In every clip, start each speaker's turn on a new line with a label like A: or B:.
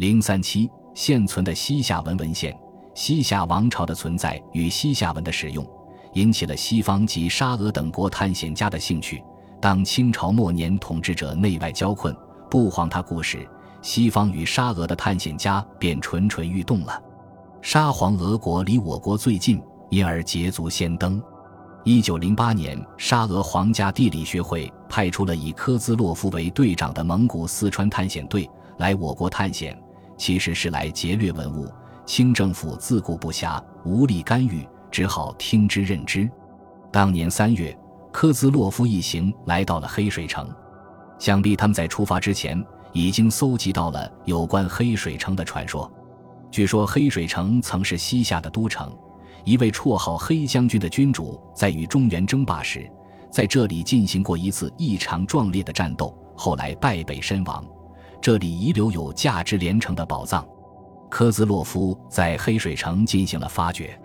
A: 零三七现存的西夏文文献，西夏王朝的存在与西夏文的使用，引起了西方及沙俄等国探险家的兴趣。当清朝末年统治者内外交困，不遑他顾时，西方与沙俄的探险家便蠢蠢欲动了。沙皇俄国离我国最近，因而捷足先登。一九零八年，沙俄皇家地理学会派出了以科兹洛夫为队长的蒙古四川探险队来我国探险，其实是来劫掠文物。清政府自顾不暇，无力干预，只好听之任之。当年三月。科兹洛夫一行来到了黑水城，想必他们在出发之前已经搜集到了有关黑水城的传说。据说黑水城曾是西夏的都城，一位绰号黑将军的君主在与中原争霸时，在这里进行过一次异常壮烈的战斗，后来败北身亡。这里遗留有价值连城的宝藏。科兹洛夫在黑水城进行了发掘。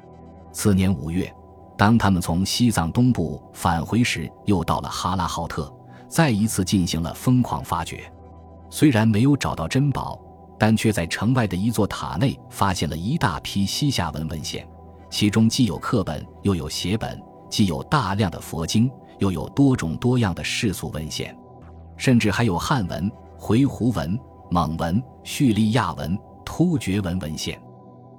A: 次年五月。当他们从西藏东部返回时，又到了哈拉浩特，再一次进行了疯狂发掘。虽然没有找到珍宝，但却在城外的一座塔内发现了一大批西夏文文献，其中既有刻本，又有写本；既有大量的佛经，又有多种多样的世俗文献，甚至还有汉文、回鹘文、蒙文、叙利亚文、突厥文文献。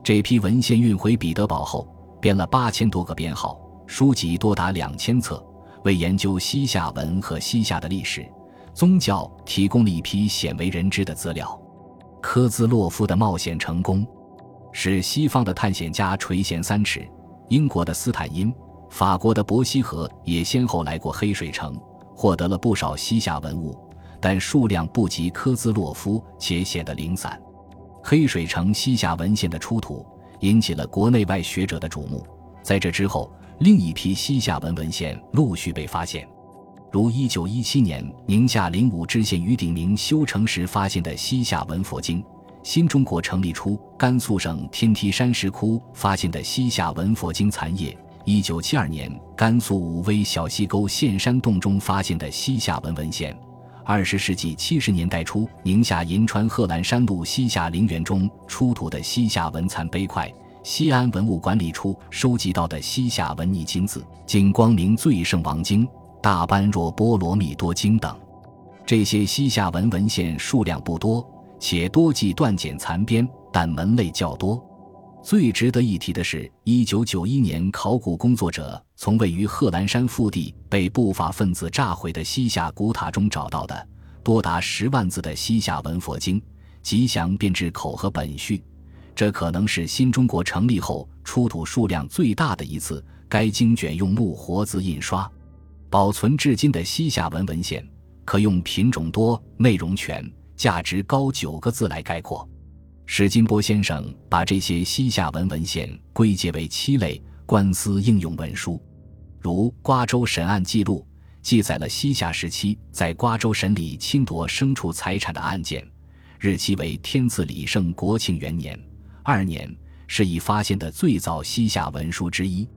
A: 这批文献运回彼得堡后。编了八千多个编号，书籍多达两千册，为研究西夏文和西夏的历史、宗教提供了一批鲜为人知的资料。科兹洛夫的冒险成功，使西方的探险家垂涎三尺。英国的斯坦因、法国的伯希和也先后来过黑水城，获得了不少西夏文物，但数量不及科兹洛夫，且显得零散。黑水城西夏文献的出土。引起了国内外学者的瞩目。在这之后，另一批西夏文文献陆续被发现，如1917年宁夏灵武知县于鼎明修城时发现的西夏文佛经；新中国成立初，甘肃省天梯山石窟发现的西夏文佛经残页；1972年甘肃武威小溪沟现山洞中发现的西夏文文献。二十世纪七十年代初，宁夏银川贺兰山路西夏陵园中出土的西夏文残碑块，西安文物管理处收集到的西夏文拟金字《金光明最圣王经》《大般若波罗蜜多经》等，这些西夏文文献数量不多，且多记断简残编，但门类较多。最值得一提的是，一九九一年，考古工作者从位于贺兰山腹地被不法分子炸毁的西夏古塔中找到的多达十万字的西夏文佛经，吉祥编制口和本序。这可能是新中国成立后出土数量最大的一次。该经卷用木活字印刷，保存至今的西夏文文献，可用品种多、内容全、价值高九个字来概括。史金波先生把这些西夏文文献归结为七类官司应用文书，如《瓜州审案记录》记载了西夏时期在瓜州审理侵夺牲畜财产的案件，日期为天赐李胜国庆元年二年，是已发现的最早西夏文书之一。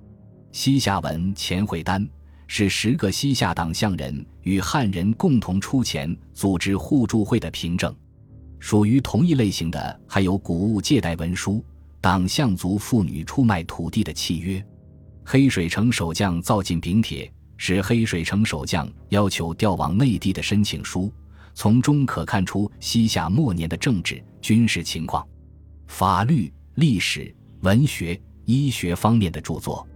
A: 西夏文钱会单是十个西夏党项人与汉人共同出钱组织互助会的凭证。属于同一类型的还有古物借贷文书、党项族妇女出卖土地的契约、黑水城守将造进禀帖，是黑水城守将要求调往内地的申请书，从中可看出西夏末年的政治军事情况。法律、历史、文学、医学方面的著作，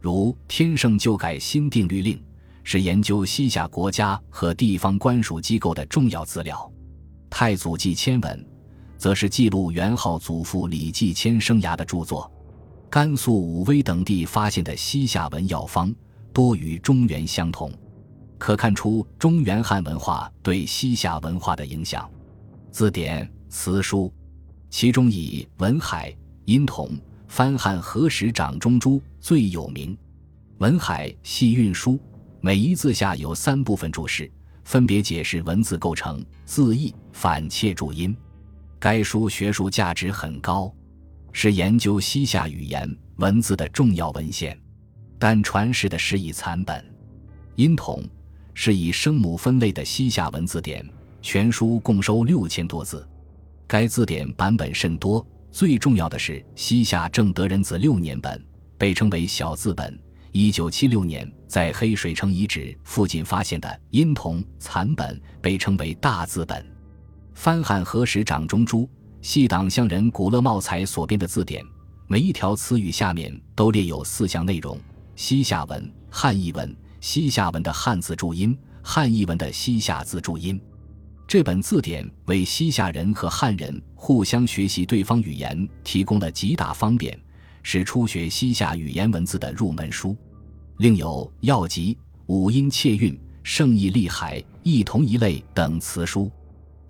A: 如《天圣旧改新定律令》，是研究西夏国家和地方官署机构的重要资料。太祖纪签文，则是记录元昊祖父李继迁生涯的著作。甘肃武威等地发现的西夏文药方多与中原相同，可看出中原汉文化对西夏文化的影响。字典、词书，其中以文海、音统翻汉何时掌中珠最有名。文海系韵书，每一字下有三部分注释。分别解释文字构成、字义、反切注音。该书学术价值很高，是研究西夏语言文字的重要文献，但传世的是以残本。音统是以声母分类的西夏文字典，全书共收六千多字。该字典版本甚多，最重要的是西夏正德人子六年本，被称为小字本。一九七六年在黑水城遗址附近发现的殷铜残本，被称为大字本。翻汉何时掌中珠，系党乡人古勒茂才所编的字典，每一条词语下面都列有四项内容：西夏文、汉译文、西夏文的汉字注音、汉译文的西夏字注音。这本字典为西夏人和汉人互相学习对方语言提供了极大方便，是初学西夏语言文字的入门书。另有《药集》《五音切韵》《圣意立海》《异同一类》等词书，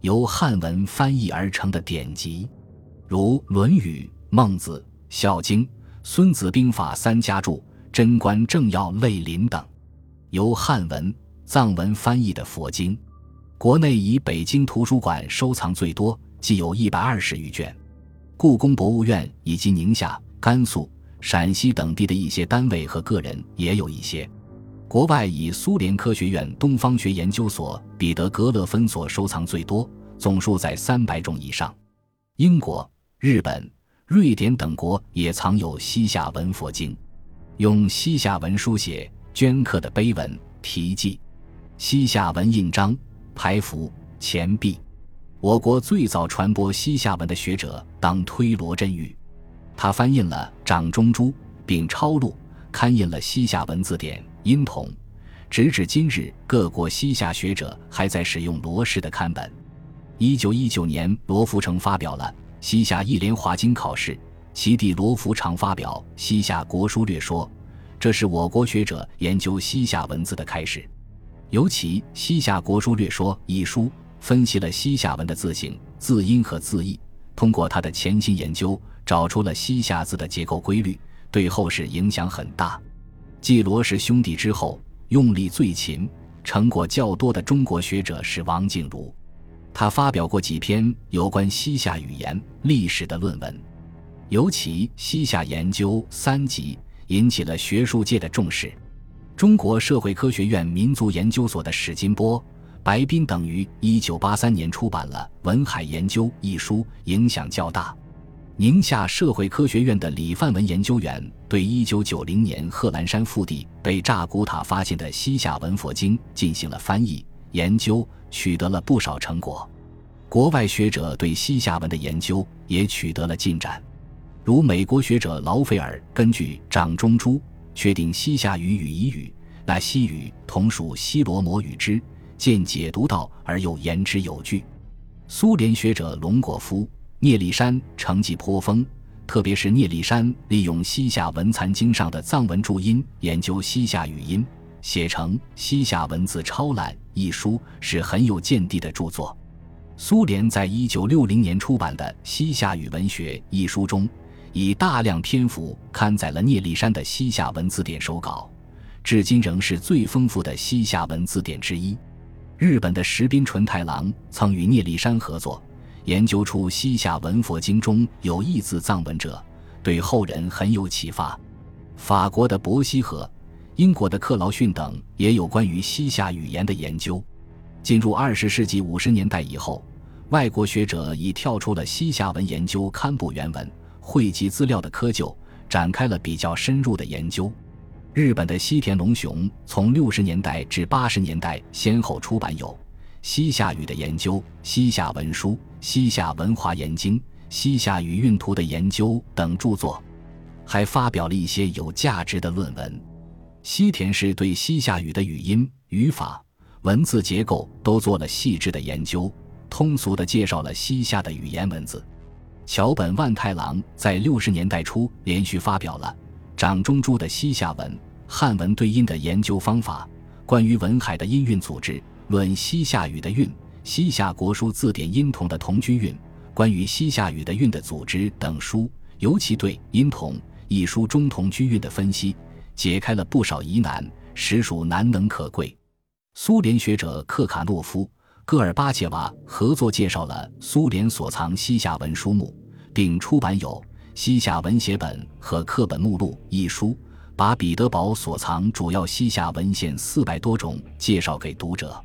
A: 由汉文翻译而成的典籍，如《论语》《孟子》《孝经》《孙子兵法》三家注、《贞观政要类林》等，由汉文、藏文翻译的佛经。国内以北京图书馆收藏最多，既有一百二十余卷。故宫博物院以及宁夏、甘肃、陕西等地的一些单位和个人也有一些。国外以苏联科学院东方学研究所彼得格勒分所收藏最多，总数在三百种以上。英国、日本、瑞典等国也藏有西夏文佛经，用西夏文书写镌刻的碑文题记，西夏文印章。排符、钱币，我国最早传播西夏文的学者当推罗振玉，他翻印了《掌中珠》，并抄录刊印了西夏文字典《音统》。直至今日，各国西夏学者还在使用罗氏的刊本。一九一九年，罗福成发表了《西夏一联华经考试》，其弟罗福常发表《西夏国书略说》，这是我国学者研究西夏文字的开始。尤其《西夏国书略说》一书分析了西夏文的字形、字音和字义，通过他的潜心研究，找出了西夏字的结构规律，对后世影响很大。继罗氏兄弟之后，用力最勤、成果较多的中国学者是王静茹，他发表过几篇有关西夏语言历史的论文，尤其《西夏研究三集》引起了学术界的重视。中国社会科学院民族研究所的史金波、白斌等于一九八三年出版了《文海研究》一书，影响较大。宁夏社会科学院的李范文研究员对一九九零年贺兰山腹地被炸古塔发现的西夏文佛经进行了翻译研究，取得了不少成果。国外学者对西夏文的研究也取得了进展，如美国学者劳斐尔根据掌中珠。确定西夏语与彝语，那西语同属西罗摩语之，见解读到而又言之有据。苏联学者龙果夫、聂立山成绩颇丰，特别是聂立山利用西夏文残经上的藏文注音研究西夏语音，写成《西夏文字超览》一书，是很有见地的著作。苏联在一九六零年出版的《西夏语文学》一书中。以大量篇幅刊载了聂立山的西夏文字典手稿，至今仍是最丰富的西夏文字典之一。日本的石滨纯太郎曾与聂立山合作，研究出西夏文佛经中有异字藏文者，对后人很有启发。法国的伯希和、英国的克劳逊等也有关于西夏语言的研究。进入二十世纪五十年代以后，外国学者已跳出了西夏文研究刊布原文。汇集资料的窠臼，展开了比较深入的研究。日本的西田龙雄从六十年代至八十年代先后出版有《西夏语的研究》《西夏文书》《西夏文化研经》《西夏语韵图的研究》等著作，还发表了一些有价值的论文。西田是对西夏语的语音、语法、文字结构都做了细致的研究，通俗地介绍了西夏的语言文字。桥本万太郎在六十年代初连续发表了《掌中珠的西夏文汉文对音的研究方法》《关于文海的音韵组织》《论西夏语的韵》《西夏国书字典音同的同居韵》《关于西夏语的韵的组织》等书，尤其对音同一书中同居韵的分析，解开了不少疑难，实属难能可贵。苏联学者克卡诺夫。戈尔巴切娃合作介绍了苏联所藏西夏文书目，并出版有《西夏文写本》和《课本目录》一书，把彼得堡所藏主要西夏文献四百多种介绍给读者。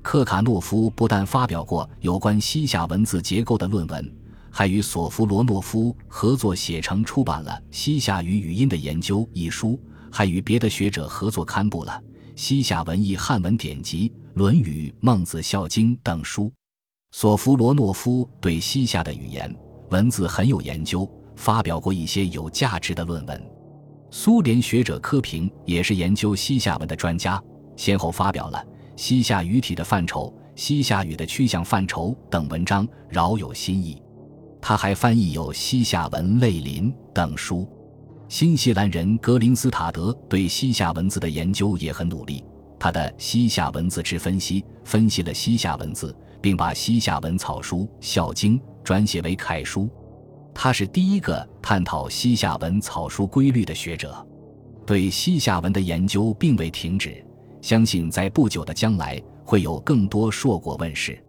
A: 克卡诺夫不但发表过有关西夏文字结构的论文，还与索夫罗诺夫合作写成出版了《西夏语语音的研究》一书，还与别的学者合作刊布了《西夏文艺汉文典籍》《论语》《孟子孝经》等书。索夫罗诺夫对西夏的语言文字很有研究，发表过一些有价值的论文。苏联学者柯平也是研究西夏文的专家，先后发表了《西夏语体的范畴》《西夏语的趋向范畴》等文章，饶有新意。他还翻译有《西夏文类林》等书。新西兰人格林斯塔德对西夏文字的研究也很努力，他的《西夏文字之分析》分析了西夏文字，并把西夏文草书《孝经》转写为楷书。他是第一个探讨西夏文草书规律的学者，对西夏文的研究并未停止，相信在不久的将来会有更多硕果问世。